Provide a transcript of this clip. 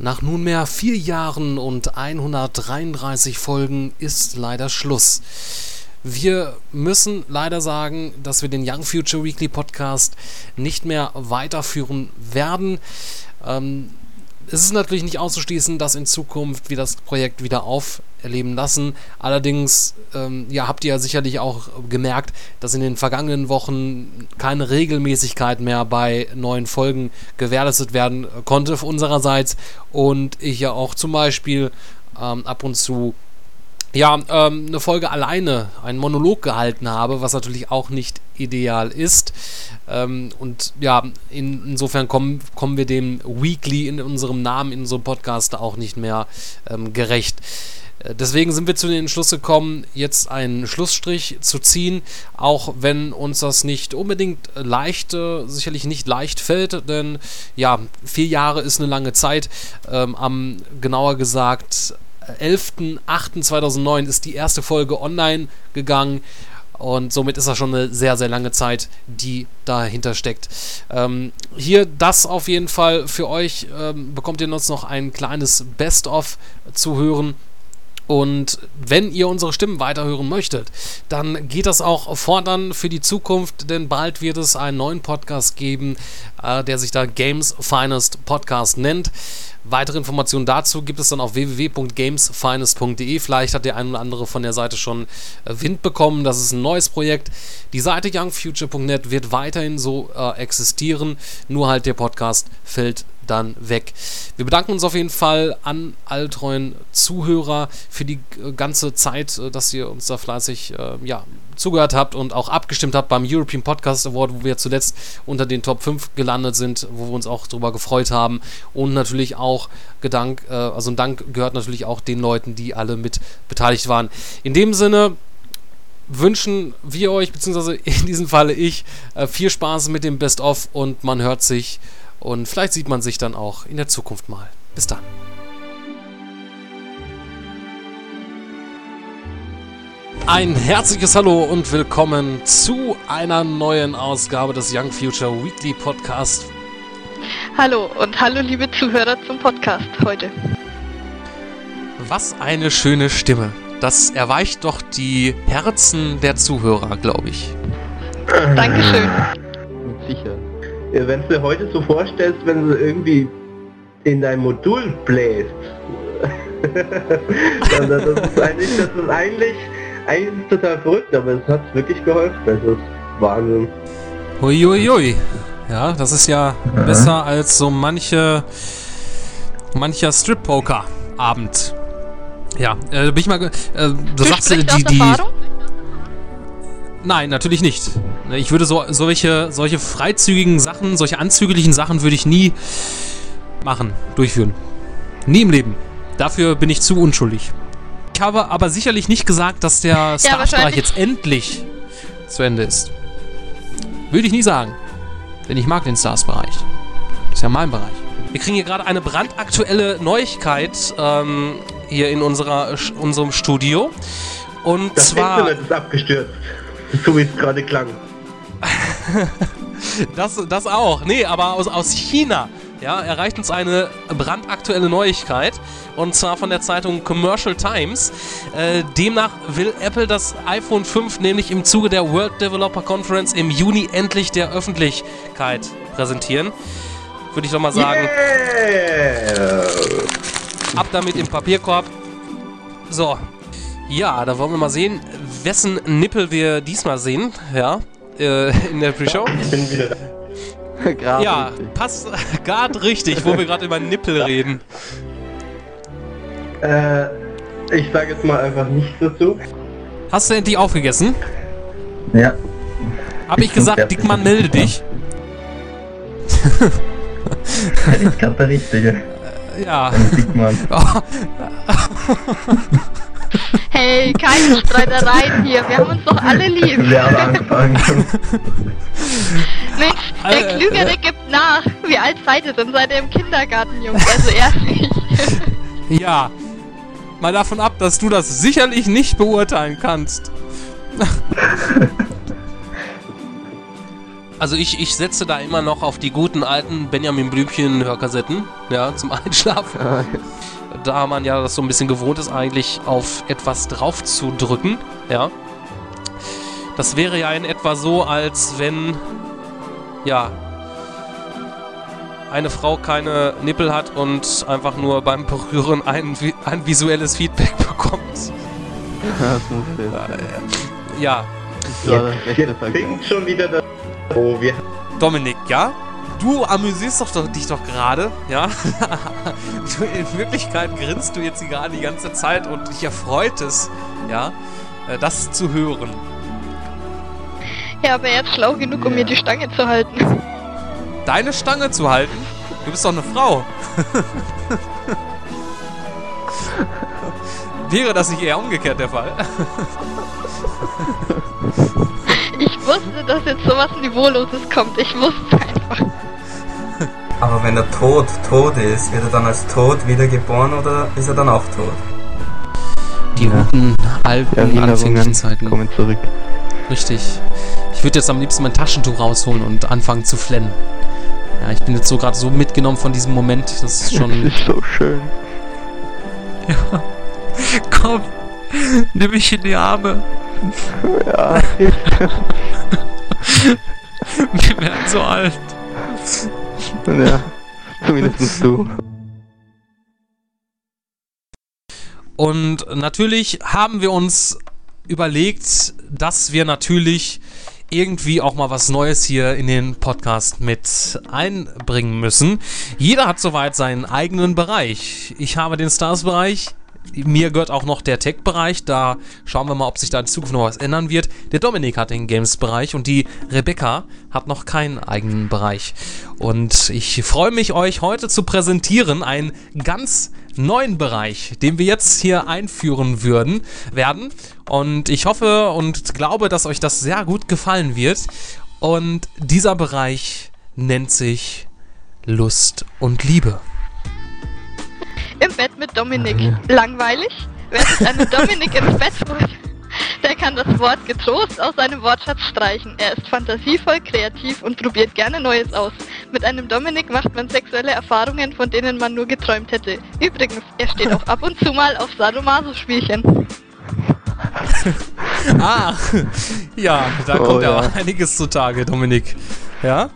Nach nunmehr vier Jahren und 133 Folgen ist leider Schluss. Wir müssen leider sagen, dass wir den Young Future Weekly Podcast nicht mehr weiterführen werden. Ähm, es ist natürlich nicht auszuschließen, dass in Zukunft wir das Projekt wieder auferleben lassen. Allerdings ähm, ja, habt ihr ja sicherlich auch gemerkt, dass in den vergangenen Wochen keine Regelmäßigkeit mehr bei neuen Folgen gewährleistet werden konnte unsererseits und ich ja auch zum Beispiel ähm, ab und zu ja, ähm, eine Folge alleine, einen Monolog gehalten habe, was natürlich auch nicht ideal ist. Ähm, und ja, in, insofern kommen, kommen wir dem Weekly in unserem Namen, in unserem Podcast auch nicht mehr ähm, gerecht. Äh, deswegen sind wir zu dem Entschluss gekommen, jetzt einen Schlussstrich zu ziehen, auch wenn uns das nicht unbedingt leicht, äh, sicherlich nicht leicht fällt, denn ja, vier Jahre ist eine lange Zeit. Ähm, am genauer gesagt 11.08.2009 ist die erste Folge online gegangen. Und somit ist das schon eine sehr, sehr lange Zeit, die dahinter steckt. Ähm, hier das auf jeden Fall für euch. Ähm, bekommt ihr uns noch ein kleines Best-of zu hören. Und wenn ihr unsere Stimmen weiterhören möchtet, dann geht das auch fortan für die Zukunft, denn bald wird es einen neuen Podcast geben, äh, der sich da Games Finest Podcast nennt. Weitere Informationen dazu gibt es dann auf www.gamesfinest.de. Vielleicht hat der ein oder andere von der Seite schon äh, Wind bekommen. Das ist ein neues Projekt. Die Seite youngfuture.net wird weiterhin so äh, existieren, nur halt der Podcast fällt dann weg. Wir bedanken uns auf jeden Fall an alle treuen Zuhörer für die äh, ganze Zeit, äh, dass ihr uns da fleißig äh, ja, zugehört habt und auch abgestimmt habt beim European Podcast Award, wo wir zuletzt unter den Top 5 gelandet sind, wo wir uns auch darüber gefreut haben. Und natürlich auch Gedank, äh, also ein Dank gehört natürlich auch den Leuten, die alle mit beteiligt waren. In dem Sinne wünschen wir euch, beziehungsweise in diesem Falle ich, äh, viel Spaß mit dem Best-of und man hört sich und vielleicht sieht man sich dann auch in der Zukunft mal. Bis dann. Ein herzliches Hallo und willkommen zu einer neuen Ausgabe des Young Future Weekly Podcast. Hallo und hallo liebe Zuhörer zum Podcast heute. Was eine schöne Stimme. Das erweicht doch die Herzen der Zuhörer, glaube ich. Dankeschön. Sicher. Wenn du dir heute so vorstellst, wenn du irgendwie in dein Modul bläst, dann, das ist eigentlich, das ist eigentlich, eigentlich ist total verrückt, aber es hat wirklich geholfen. Das ist Wahnsinn. Huiuiui. Ja, das ist ja mhm. besser als so manche mancher Strip-Poker-Abend. Ja, äh, bin ich mal. Äh, du sagst die, die. Nein, natürlich nicht. Ich würde so solche, solche freizügigen Sachen, solche anzüglichen Sachen würde ich nie machen, durchführen. Nie im Leben. Dafür bin ich zu unschuldig. Ich habe aber sicherlich nicht gesagt, dass der Stars-Bereich jetzt endlich zu Ende ist. Würde ich nie sagen. Denn ich mag den Stars-Bereich. Das ist ja mein Bereich. Wir kriegen hier gerade eine brandaktuelle Neuigkeit ähm, hier in unserer, unserem Studio. Und das zwar. Internet ist abgestürzt. So wie es gerade klang. das, das auch. Nee, aber aus, aus China. Ja, erreicht uns eine brandaktuelle Neuigkeit und zwar von der Zeitung Commercial Times. Äh, demnach will Apple das iPhone 5 nämlich im Zuge der World Developer Conference im Juni endlich der Öffentlichkeit präsentieren. Würde ich doch mal sagen. Yeah. Ab damit im Papierkorb. So. Ja, da wollen wir mal sehen, wessen Nippel wir diesmal sehen. Ja, äh, in der Pre-Show. Ich bin wieder da. ja, richtig. passt gerade richtig, wo wir gerade über Nippel reden. Äh, ich sage jetzt mal einfach nichts dazu. Hast du endlich aufgegessen? Ja. Hab ich, ich gesagt, Dickmann, melde dich. ich gerade der Richtige. Ja. Dickmann. Keine Streitereien hier. Wir haben uns doch alle lieb. Wir haben angefangen. Mensch, der Klügere äh, gibt nach. Wie alt seid ihr denn? Seid ihr im Kindergarten, Jungs? Also ehrlich. ja. Mal davon ab, dass du das sicherlich nicht beurteilen kannst. Also ich, ich setze da immer noch auf die guten alten Benjamin Blümchen Hörkassetten, ja, zum Einschlafen. Ja, Da man ja das so ein bisschen gewohnt ist, eigentlich auf etwas drauf zu drücken, ja. Das wäre ja in etwa so, als wenn, ja, eine Frau keine Nippel hat und einfach nur beim Berühren ein, ein visuelles Feedback bekommt. jetzt. Ja, rechte Jetzt Vergleich. fängt schon wieder das... Oh, wir Dominik, ja? Du amüsierst doch, doch dich doch gerade, ja? du, in Wirklichkeit grinst du jetzt gerade die ganze Zeit und dich erfreut es, ja, äh, das zu hören. Ja, aber er ist schlau genug, um mir die Stange zu halten. Deine Stange zu halten? Du bist doch eine Frau. Wäre das nicht eher umgekehrt der Fall? Ich wusste, dass jetzt sowas Niveauloses kommt. Ich wusste einfach. Aber wenn der Tod tot ist, wird er dann als tot wiedergeboren oder ist er dann auch tot? Die Ja. guten alten Erinnerungen anfänglichen Zeiten. kommen zurück. Richtig. Ich würde jetzt am liebsten mein Taschentuch rausholen und anfangen zu flennen. Ja, ich bin jetzt so gerade so mitgenommen von diesem Moment. Das ist Es schon. ist so schön. Komm, nimm mich in die Arme. Ja, Wir werden so alt. Ja. Zumindest du. Und natürlich haben wir uns überlegt, dass wir natürlich irgendwie auch mal was Neues hier in den Podcast mit einbringen müssen. Jeder hat soweit seinen eigenen Bereich. Ich habe den Stars-Bereich. Mir gehört auch noch der Tech-Bereich. Da schauen wir mal, ob sich da in Zukunft noch was ändern wird. Der Dominik hat den Games-Bereich und die Rebecca hat noch keinen eigenen Bereich. Und ich freue mich, euch heute zu präsentieren einen ganz neuen Bereich, den wir jetzt hier einführen würden, werden. Und ich hoffe und glaube, dass euch das sehr gut gefallen wird. Und dieser Bereich nennt sich Lust und Liebe. Im Bett mit Dominik. Langweilig? Wer sich einen Dominik ins Bett holt, der kann das Wort getrost aus seinem Wortschatz streichen. Er ist fantasievoll, kreativ und probiert gerne Neues aus. Mit einem Dominik macht man sexuelle Erfahrungen, von denen man nur geträumt hätte. Übrigens, er steht auch ab und zu mal auf Sadomaso-Spielchen. Ah, ja, da Oh, kommt ja ja. auch einiges zutage, Dominik. Ja?